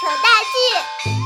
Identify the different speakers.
Speaker 1: 扯大戏。